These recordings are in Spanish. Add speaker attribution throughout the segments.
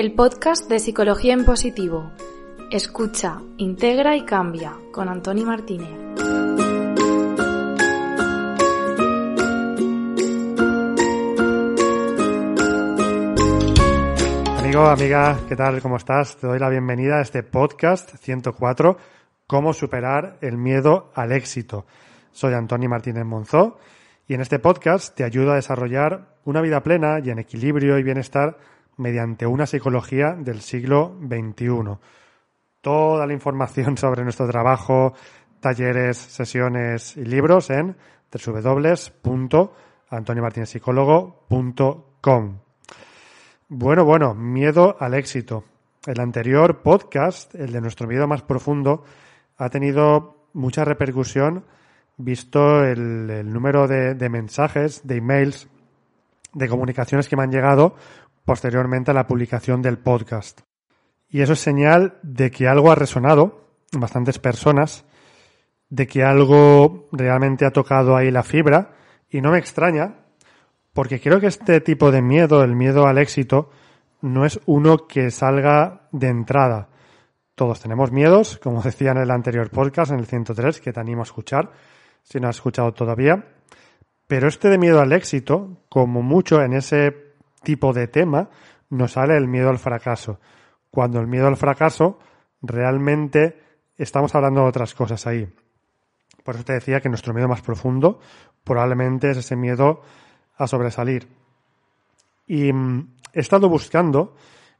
Speaker 1: el podcast de Psicología en Positivo. Escucha, integra y cambia con Antoni Martínez.
Speaker 2: Amigo, amiga, ¿qué tal? ¿Cómo estás? Te doy la bienvenida a este podcast 104, Cómo superar el miedo al éxito. Soy Antoni Martínez Monzó y en este podcast te ayudo a desarrollar una vida plena y en equilibrio y bienestar mediante una psicología del siglo XXI. Toda la información sobre nuestro trabajo, talleres, sesiones y libros en www.antoniomartinezpsicólogo.com. Bueno, bueno, miedo al éxito. El anterior podcast, el de nuestro miedo más profundo, ha tenido mucha repercusión visto el, número de, de, mensajes, de emails, de comunicaciones que me han llegado posteriormente a la publicación del podcast. Y eso es señal de que algo ha resonado en bastantes personas, de que algo realmente ha tocado ahí la fibra, y no me extraña, porque creo que este tipo de miedo, el miedo al éxito, no es uno que salga de entrada. Todos tenemos miedos, como decía en el anterior podcast, en el 103, que te animo a escuchar, si no has escuchado todavía. Pero este de miedo al éxito, como mucho en ese tipo de tema nos sale el miedo al fracaso. Cuando el miedo al fracaso realmente estamos hablando de otras cosas ahí. Por eso te decía que nuestro miedo más profundo probablemente es ese miedo a sobresalir. Y mm, he estado buscando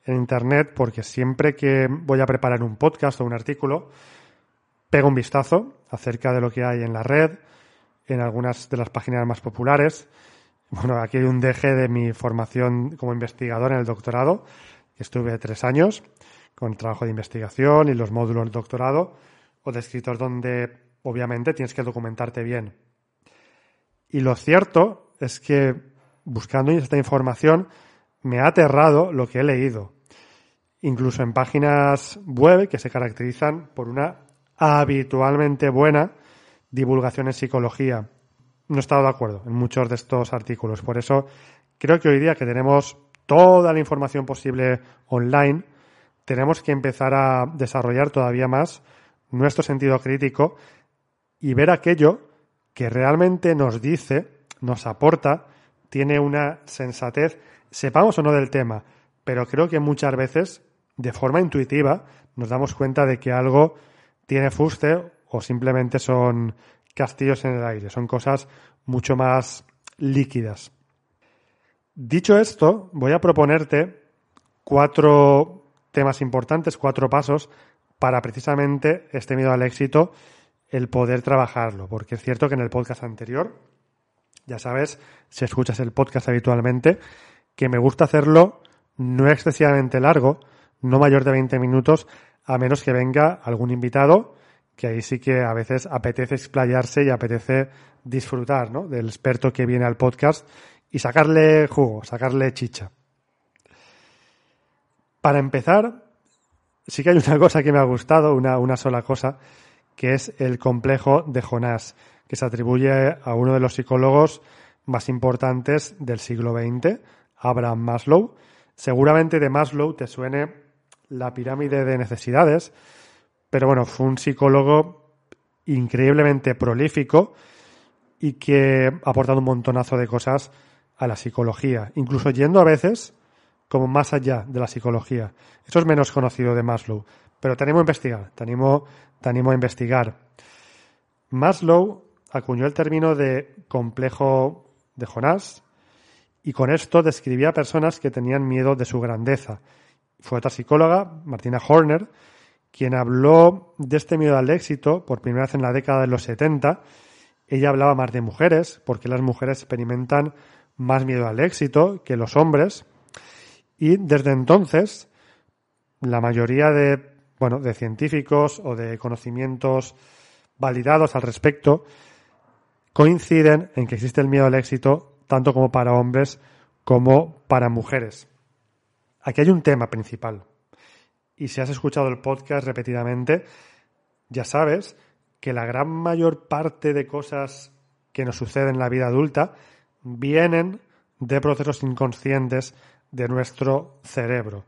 Speaker 2: en Internet porque siempre que voy a preparar un podcast o un artículo, pego un vistazo acerca de lo que hay en la red, en algunas de las páginas más populares, bueno, aquí hay un deje de mi formación como investigador en el doctorado. Estuve tres años con trabajo de investigación y los módulos del doctorado o de escritor donde obviamente tienes que documentarte bien. Y lo cierto es que buscando esta información me ha aterrado lo que he leído. Incluso en páginas web que se caracterizan por una habitualmente buena divulgación en psicología no he estado de acuerdo en muchos de estos artículos. Por eso creo que hoy día que tenemos toda la información posible online, tenemos que empezar a desarrollar todavía más nuestro sentido crítico y ver aquello que realmente nos dice, nos aporta, tiene una sensatez, sepamos o no del tema, pero creo que muchas veces, de forma intuitiva, nos damos cuenta de que algo tiene fuste o simplemente son castillos en el aire, son cosas mucho más líquidas. Dicho esto, voy a proponerte cuatro temas importantes, cuatro pasos para precisamente este miedo al éxito, el poder trabajarlo, porque es cierto que en el podcast anterior, ya sabes, si escuchas el podcast habitualmente, que me gusta hacerlo no excesivamente largo, no mayor de 20 minutos, a menos que venga algún invitado que ahí sí que a veces apetece explayarse y apetece disfrutar ¿no? del experto que viene al podcast y sacarle jugo, sacarle chicha. Para empezar, sí que hay una cosa que me ha gustado, una, una sola cosa, que es el complejo de Jonás, que se atribuye a uno de los psicólogos más importantes del siglo XX, Abraham Maslow. Seguramente de Maslow te suene la pirámide de necesidades, pero bueno, fue un psicólogo increíblemente prolífico y que ha aportado un montonazo de cosas a la psicología, incluso yendo a veces como más allá de la psicología. Eso es menos conocido de Maslow, pero te animo a investigar, te animo, te animo a investigar. Maslow acuñó el término de complejo de Jonás y con esto describía a personas que tenían miedo de su grandeza. Fue otra psicóloga, Martina Horner, quien habló de este miedo al éxito por primera vez en la década de los 70. Ella hablaba más de mujeres, porque las mujeres experimentan más miedo al éxito que los hombres. Y desde entonces, la mayoría de, bueno, de científicos o de conocimientos validados al respecto coinciden en que existe el miedo al éxito tanto como para hombres como para mujeres. Aquí hay un tema principal. Y si has escuchado el podcast repetidamente, ya sabes que la gran mayor parte de cosas que nos suceden en la vida adulta vienen de procesos inconscientes de nuestro cerebro.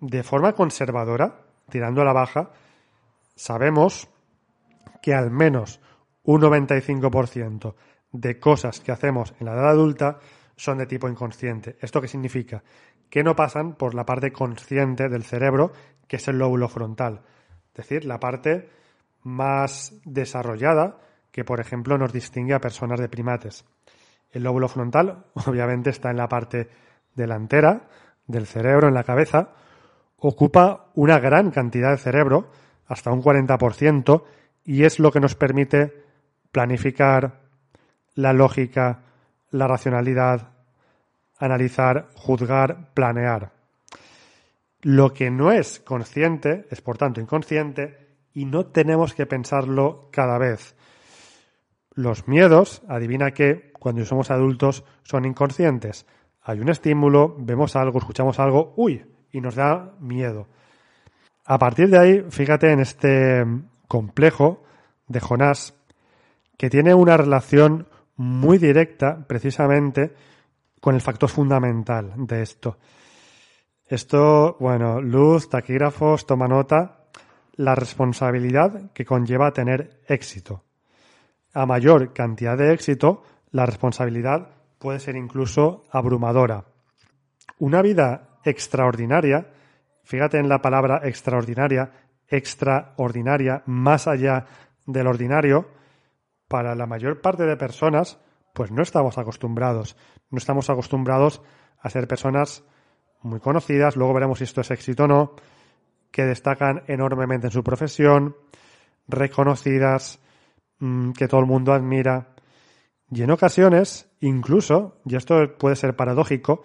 Speaker 2: de forma conservadora, tirando a la baja, sabemos que al menos un 95% de cosas que hacemos en la edad adulta son de tipo inconsciente. ¿Esto qué significa? Que no pasan por la parte consciente del cerebro, que es el lóbulo frontal. Es decir, la parte más desarrollada que, por ejemplo, nos distingue a personas de primates. El lóbulo frontal, obviamente, está en la parte delantera del cerebro, en la cabeza, ocupa una gran cantidad de cerebro, hasta un 40%, y es lo que nos permite planificar la lógica, la racionalidad, analizar, juzgar, planear. Lo que no es consciente es, por tanto, inconsciente y no tenemos que pensarlo cada vez. Los miedos, adivina que, cuando somos adultos, son inconscientes. Hay un estímulo, vemos algo, escuchamos algo, uy, y nos da miedo. A partir de ahí, fíjate en este complejo de Jonás, que tiene una relación muy directa precisamente con el factor fundamental de esto. Esto, bueno, luz, taquígrafos, toma nota, la responsabilidad que conlleva tener éxito. A mayor cantidad de éxito, la responsabilidad puede ser incluso abrumadora. Una vida extraordinaria, fíjate en la palabra extraordinaria, extraordinaria, más allá del ordinario, para la mayor parte de personas, pues no estamos acostumbrados. No estamos acostumbrados a ser personas muy conocidas, luego veremos si esto es éxito o no, que destacan enormemente en su profesión, reconocidas, mm, que todo el mundo admira. Y en ocasiones, incluso, y esto puede ser paradójico,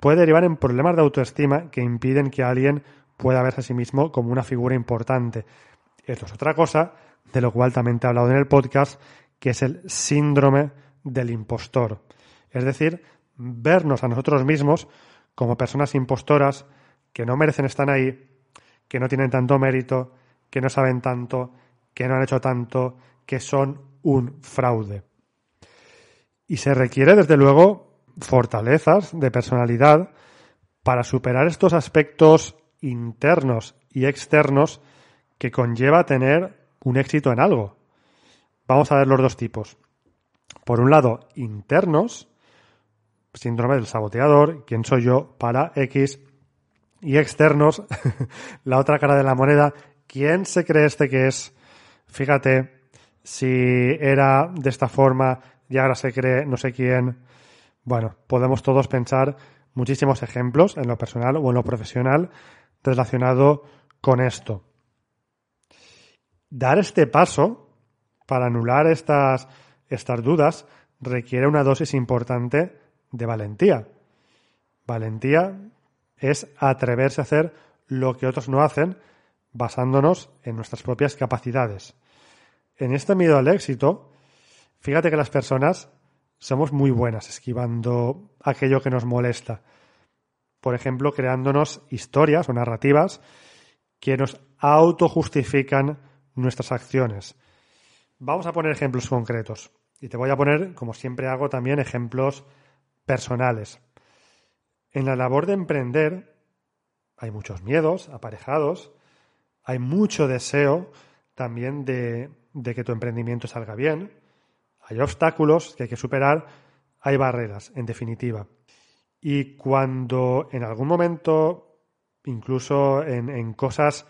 Speaker 2: puede derivar en problemas de autoestima que impiden que alguien pueda verse a sí mismo como una figura importante. Esto es otra cosa, de lo cual también te he hablado en el podcast, que es el síndrome del impostor. Es decir, vernos a nosotros mismos como personas impostoras que no merecen estar ahí, que no tienen tanto mérito, que no saben tanto, que no han hecho tanto, que son un fraude. Y se requiere, desde luego, fortalezas de personalidad para superar estos aspectos internos y externos que conlleva tener un éxito en algo. Vamos a ver los dos tipos. Por un lado, internos, síndrome del saboteador, quién soy yo para X, y externos, la otra cara de la moneda, quién se cree este que es, fíjate, si era de esta forma y ahora se cree no sé quién. Bueno, podemos todos pensar muchísimos ejemplos en lo personal o en lo profesional relacionado con esto. Dar este paso para anular estas, estas dudas requiere una dosis importante de valentía. Valentía es atreverse a hacer lo que otros no hacen basándonos en nuestras propias capacidades. En este miedo al éxito, fíjate que las personas somos muy buenas esquivando aquello que nos molesta. Por ejemplo, creándonos historias o narrativas que nos autojustifican nuestras acciones. Vamos a poner ejemplos concretos. Y te voy a poner, como siempre hago, también ejemplos personales. En la labor de emprender hay muchos miedos aparejados, hay mucho deseo también de, que tu emprendimiento salga bien, hay obstáculos que hay que superar, hay barreras, en definitiva. Y cuando en algún momento, incluso en, en cosas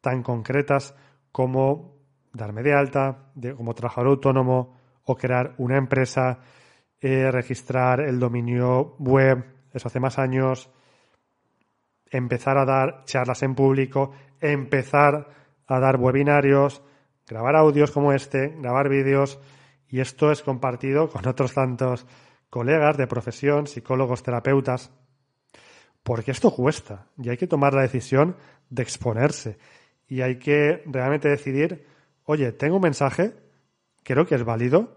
Speaker 2: tan concretas como darme de alta, de, como trabajador autónomo o crear una empresa, eh, registrar el dominio web, eso hace más años, empezar a dar charlas en público, empezar a dar webinarios, grabar audios como este, grabar vídeos, y esto es compartido con otros tantos colegas de profesión, psicólogos, terapeutas, porque esto cuesta y hay que tomar la decisión de exponerse y hay que realmente decidir, oye, tengo un mensaje, creo que es válido,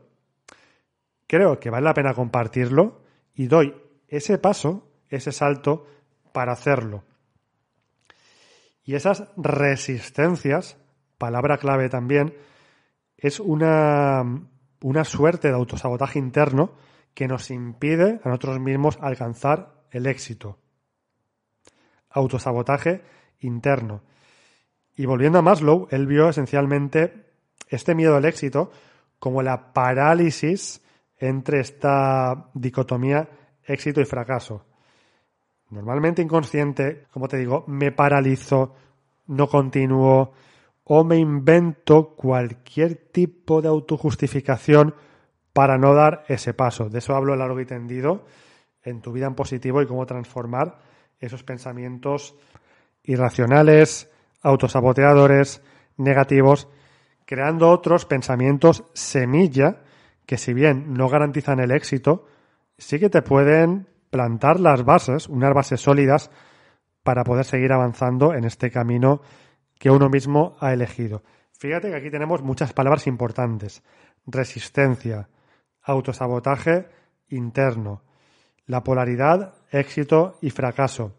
Speaker 2: creo que vale la pena compartirlo y doy ese paso, ese salto para hacerlo. Y esas resistencias, palabra clave también, es una, una suerte de autosabotaje interno que nos impide a nosotros mismos alcanzar el éxito. autosabotaje interno. Y volviendo a Maslow, él vio esencialmente este miedo al éxito como la parálisis entre esta dicotomía éxito y fracaso. Normalmente inconsciente, como te digo, me paralizo, no continúo o me invento cualquier tipo de autojustificación para no dar ese paso. De eso hablo largo y tendido en tu vida en positivo y cómo transformar esos pensamientos irracionales, autosaboteadores, negativos, creando otros pensamientos semilla que si bien no garantizan el éxito, sí que te pueden plantar las bases, unas bases sólidas para poder seguir avanzando en este camino que uno mismo ha elegido. Fíjate que aquí tenemos muchas palabras importantes. Resistencia, autosabotaje interno, la polaridad, éxito y fracaso.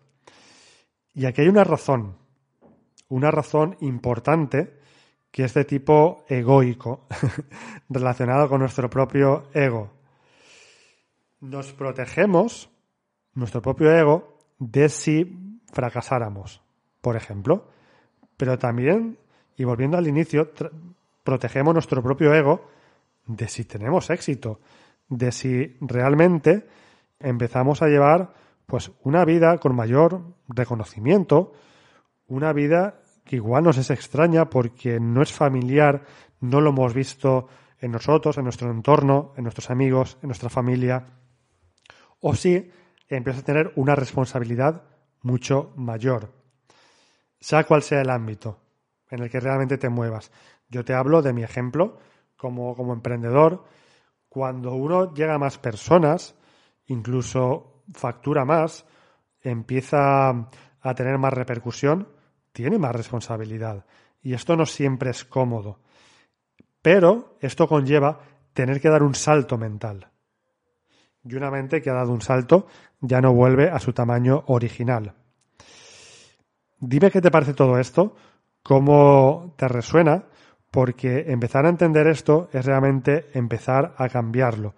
Speaker 2: Y aquí hay una razón, una razón importante que es de tipo egoico, relacionado con nuestro propio ego. Nos protegemos, nuestro propio ego, de si fracasáramos, por ejemplo. Pero también, y volviendo al inicio, protegemos nuestro propio ego de si tenemos éxito, de si realmente empezamos a llevar pues una vida con mayor reconocimiento, una vida que igual nos es extraña porque no es familiar, no lo hemos visto en nosotros, en nuestro entorno, en nuestros amigos, en nuestra familia, o si empieza a tener una responsabilidad mucho mayor, sea cual sea el ámbito en el que realmente te muevas. Yo te hablo de mi ejemplo como, como emprendedor. Cuando uno llega a más personas, incluso factura más, empieza a tener más repercusión, tiene más responsabilidad. Y esto no siempre es cómodo. Pero esto conlleva tener que dar un salto mental. Y una mente que ha dado un salto ya no vuelve a su tamaño original. Dime qué te parece todo esto, cómo te resuena, porque empezar a entender esto es realmente empezar a cambiarlo.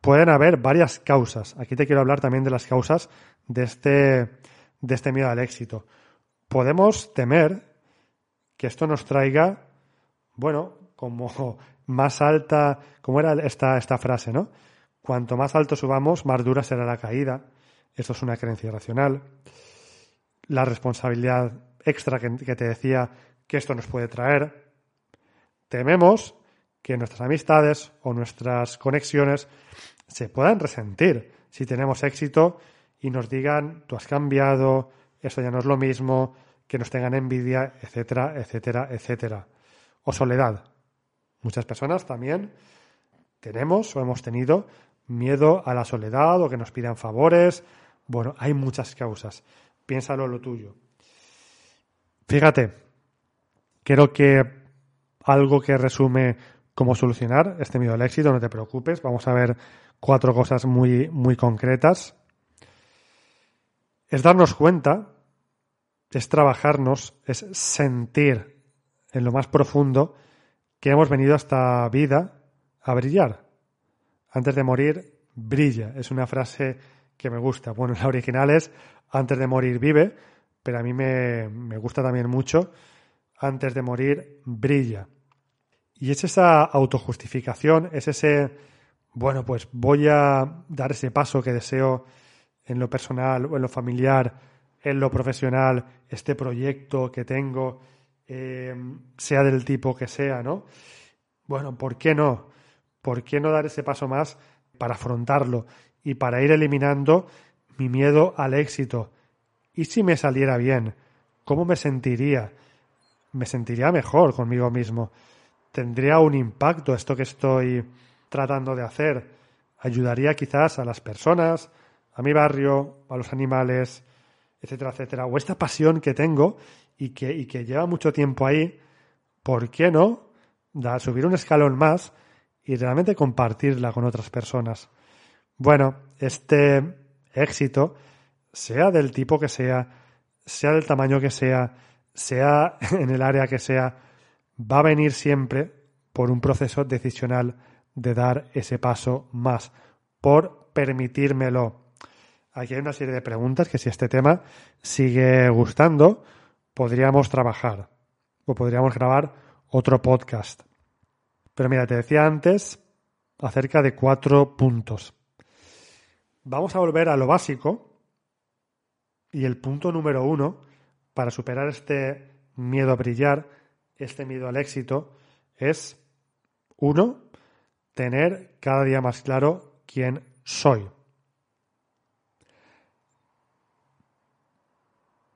Speaker 2: Pueden haber varias causas. Aquí te quiero hablar también de las causas de este, de este miedo al éxito. Podemos temer que esto nos traiga, bueno, como más alta, como era esta, esta frase, ¿no? Cuanto más alto subamos, más dura será la caída. Esto es una creencia racional. La responsabilidad extra que, que te decía que esto nos puede traer. Tememos que nuestras amistades o nuestras conexiones se puedan resentir si tenemos éxito y nos digan, tú has cambiado, esto ya no es lo mismo, que nos tengan envidia, etcétera, etcétera, etcétera. O soledad. Muchas personas también tenemos o hemos tenido miedo a la soledad o que nos pidan favores. Bueno, hay muchas causas. Piénsalo lo tuyo. Fíjate, creo que algo que resume cómo solucionar este miedo al éxito, no te preocupes, vamos a ver cuatro cosas muy, muy concretas. Es darnos cuenta, es trabajarnos, es sentir en lo más profundo que hemos venido a esta vida a brillar, antes de morir, brilla. Es una frase que me gusta. Bueno, la original es antes de morir, vive, pero a mí me, me gusta también mucho. Antes de morir, brilla. Y es esa autojustificación, es ese, bueno, pues voy a dar ese paso que deseo en lo personal o en lo familiar, en lo profesional, este proyecto que tengo, eh, sea del tipo que sea, ¿no? Bueno, ¿por qué no? ¿por qué no dar ese paso más para afrontarlo y para ir eliminando mi miedo al éxito? ¿Y si me saliera bien? ¿Cómo me sentiría? Me sentiría mejor conmigo mismo. ¿Tendría un impacto esto que estoy tratando de hacer? ¿Ayudaría quizás a las personas, a mi barrio, a los animales, etcétera, etcétera? O esta pasión que tengo y que, y que lleva mucho tiempo ahí, ¿por qué no? Da, subir un escalón más y realmente compartirla con otras personas. Bueno, este éxito, sea del tipo que sea, sea del tamaño que sea, sea en el área que sea, va a venir siempre por un proceso decisional de dar ese paso más, por permitírmelo. Aquí hay una serie de preguntas que si este tema sigue gustando, podríamos trabajar o podríamos grabar otro podcast. Pero mira, te decía antes acerca de cuatro puntos. Vamos a volver a lo básico y el punto número uno para superar este miedo a brillar, este miedo al éxito, es uno, tener cada día más claro quién soy.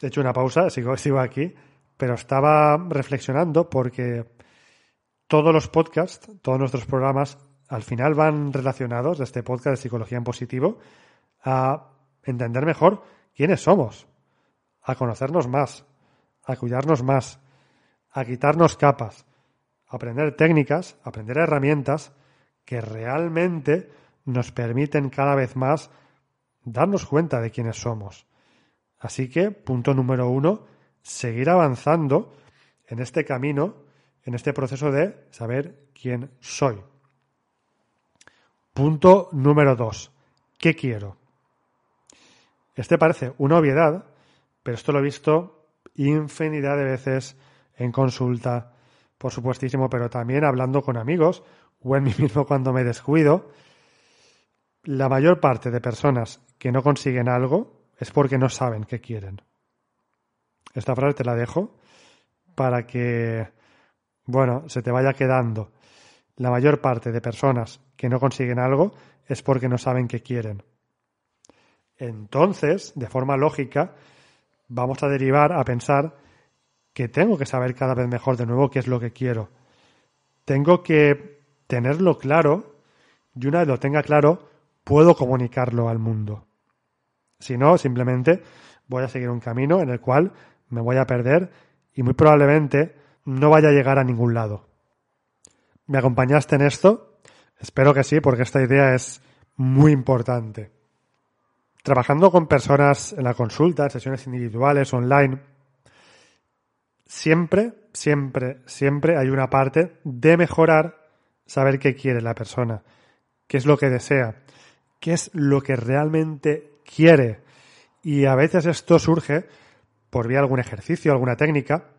Speaker 2: He hecho una pausa, sigo, sigo aquí, pero estaba reflexionando porque todos los podcasts, todos nuestros programas, al final van relacionados de este podcast de psicología en positivo a entender mejor quiénes somos, a conocernos más, a cuidarnos más, a quitarnos capas, a aprender técnicas, a aprender herramientas que realmente nos permiten cada vez más darnos cuenta de quiénes somos. Así que, punto número uno, seguir avanzando en este camino, en este proceso de saber quién soy. Punto número dos, ¿qué quiero? Este parece una obviedad, pero esto lo he visto infinidad de veces en consulta, por supuestísimo, pero también hablando con amigos o en mí mismo cuando me descuido. La mayor parte de personas que no consiguen algo es porque no saben qué quieren. Esta frase te la dejo para que, bueno, se te vaya quedando. La mayor parte de personas que no consiguen algo es porque no saben qué quieren. Entonces, de forma lógica, vamos a derivar a pensar que tengo que saber cada vez mejor de nuevo qué es lo que quiero. Tengo que tenerlo claro y una vez lo tenga claro, puedo comunicarlo al mundo. Si no, simplemente voy a seguir un camino en el cual me voy a perder y muy probablemente no vaya a llegar a ningún lado. ¿Me acompañaste en esto? Espero que sí, porque esta idea es muy importante. Trabajando con personas en la consulta, sesiones individuales, online, siempre, siempre, siempre hay una parte de mejorar, saber qué quiere la persona, qué es lo que desea, qué es lo que realmente quiere. Y a veces esto surge por vía algún ejercicio, alguna técnica,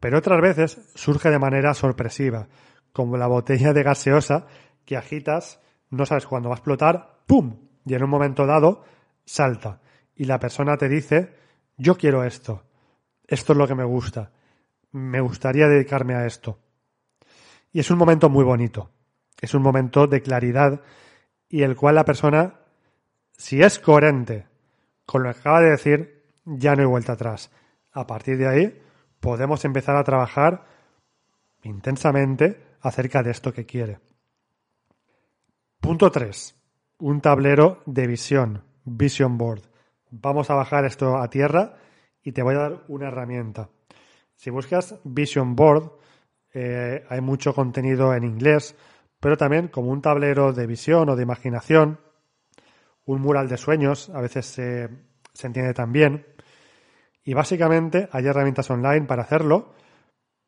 Speaker 2: pero otras veces surge de manera sorpresiva, como la botella de gaseosa que agitas, no sabes cuándo va a explotar, ¡pum! Y en un momento dado salta. Y la persona te dice, yo quiero esto, esto es lo que me gusta, me gustaría dedicarme a esto. Y es un momento muy bonito, es un momento de claridad y el cual la persona si es coherente con lo que acaba de decir, ya no hay vuelta atrás. A partir de ahí, podemos empezar a trabajar intensamente acerca de esto que quiere. Punto 3. Un tablero de visión, Vision Board. Vamos a bajar esto a tierra y te voy a dar una herramienta. Si buscas Vision Board, eh, hay mucho contenido en inglés, pero también como un tablero de visión o de imaginación, un mural de sueños, a veces se, se entiende también. Y básicamente hay herramientas online para hacerlo,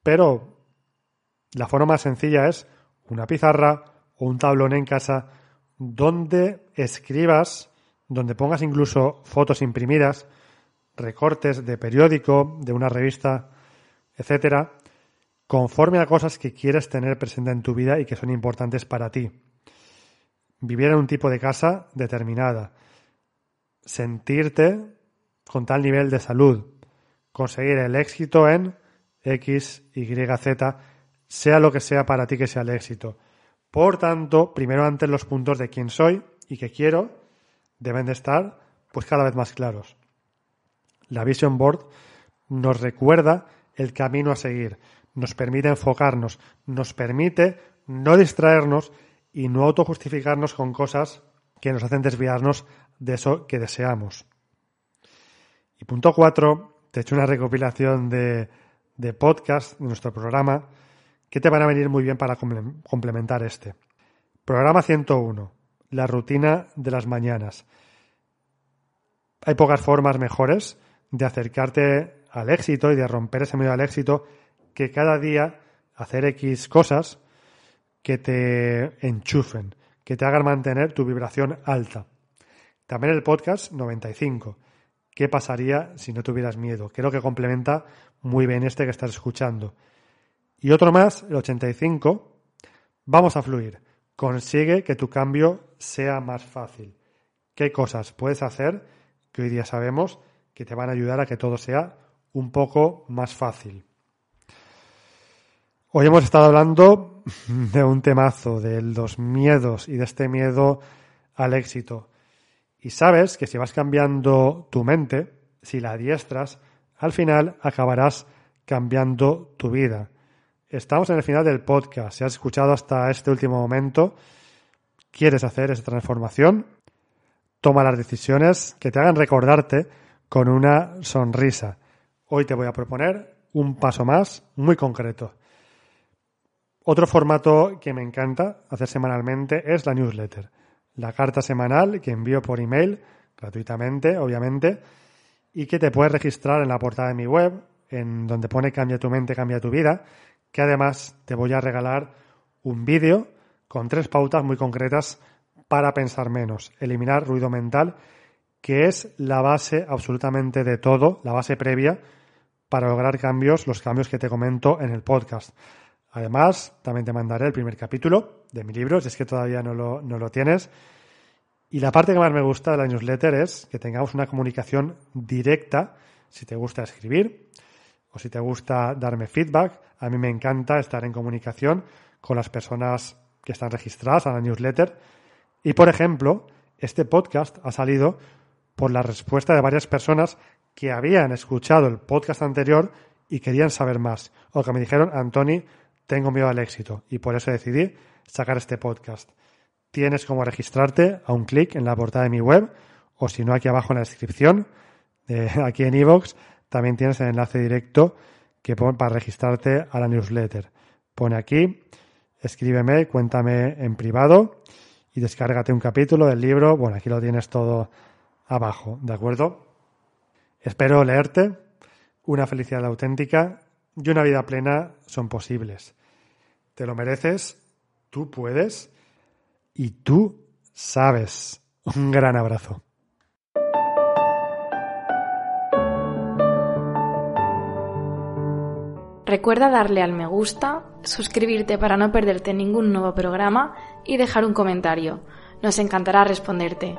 Speaker 2: pero la forma más sencilla es una pizarra o un tablón en casa donde escribas, donde pongas incluso fotos imprimidas, recortes de periódico, de una revista, etcétera, conforme a cosas que quieres tener presente en tu vida y que son importantes para ti vivir en un tipo de casa determinada, sentirte con tal nivel de salud, conseguir el éxito en X, Y, Z, sea lo que sea para ti que sea el éxito. Por tanto, primero antes los puntos de quién soy y qué quiero deben de estar pues cada vez más claros. La Vision Board nos recuerda el camino a seguir, nos permite enfocarnos, nos permite no distraernos y no autojustificarnos con cosas que nos hacen desviarnos de eso que deseamos. Y punto cuatro, te he hecho una recopilación de, de podcast de nuestro programa que te van a venir muy bien para complementar este. Programa 101, la rutina de las mañanas. Hay pocas formas mejores de acercarte al éxito y de romper ese medio al éxito que cada día hacer X cosas que te enchufen, que te hagan mantener tu vibración alta. También el podcast 95. ¿Qué pasaría si no tuvieras miedo? Creo que complementa muy bien este que estás escuchando. Y otro más, el 85. Vamos a fluir. Consigue que tu cambio sea más fácil. ¿Qué cosas puedes hacer que hoy día sabemos que te van a ayudar a que todo sea un poco más fácil? Hoy hemos estado hablando de un temazo, de los miedos y de este miedo al éxito. Y sabes que si vas cambiando tu mente, si la adiestras, al final acabarás cambiando tu vida. Estamos en el final del podcast. Si has escuchado hasta este último momento, quieres hacer esa transformación, toma las decisiones que te hagan recordarte con una sonrisa. Hoy te voy a proponer un paso más muy concreto. Otro formato que me encanta hacer semanalmente es la newsletter, la carta semanal que envío por email, gratuitamente, obviamente, y que te puedes registrar en la portada de mi web, en donde pone Cambia tu mente, cambia tu vida, que además te voy a regalar un vídeo con tres pautas muy concretas para pensar menos, eliminar ruido mental, que es la base absolutamente de todo, la base previa para lograr cambios, los cambios que te comento en el podcast. Además, también te mandaré el primer capítulo de mi libro, si es que todavía no lo, no lo tienes. Y la parte que más me gusta de la newsletter es que tengamos una comunicación directa, si te gusta escribir o si te gusta darme feedback. A mí me encanta estar en comunicación con las personas que están registradas a la newsletter. Y, por ejemplo, este podcast ha salido por la respuesta de varias personas que habían escuchado el podcast anterior y querían saber más. O que me dijeron, Antoni, tengo miedo al éxito y por eso decidí sacar este podcast. Tienes como registrarte a un clic en la portada de mi web o si no aquí abajo en la descripción, aquí en iVoox, también tienes el enlace directo que pone para registrarte a la newsletter. Pone aquí, escríbeme, cuéntame en privado y descárgate un capítulo del libro. Bueno, aquí lo tienes todo abajo, ¿de acuerdo? Espero leerte. Una felicidad auténtica y una vida plena son posibles. Te lo mereces, tú puedes y tú sabes. Un gran abrazo.
Speaker 1: Recuerda darle al me gusta, suscribirte para no perderte ningún nuevo programa y dejar un comentario. Nos encantará responderte.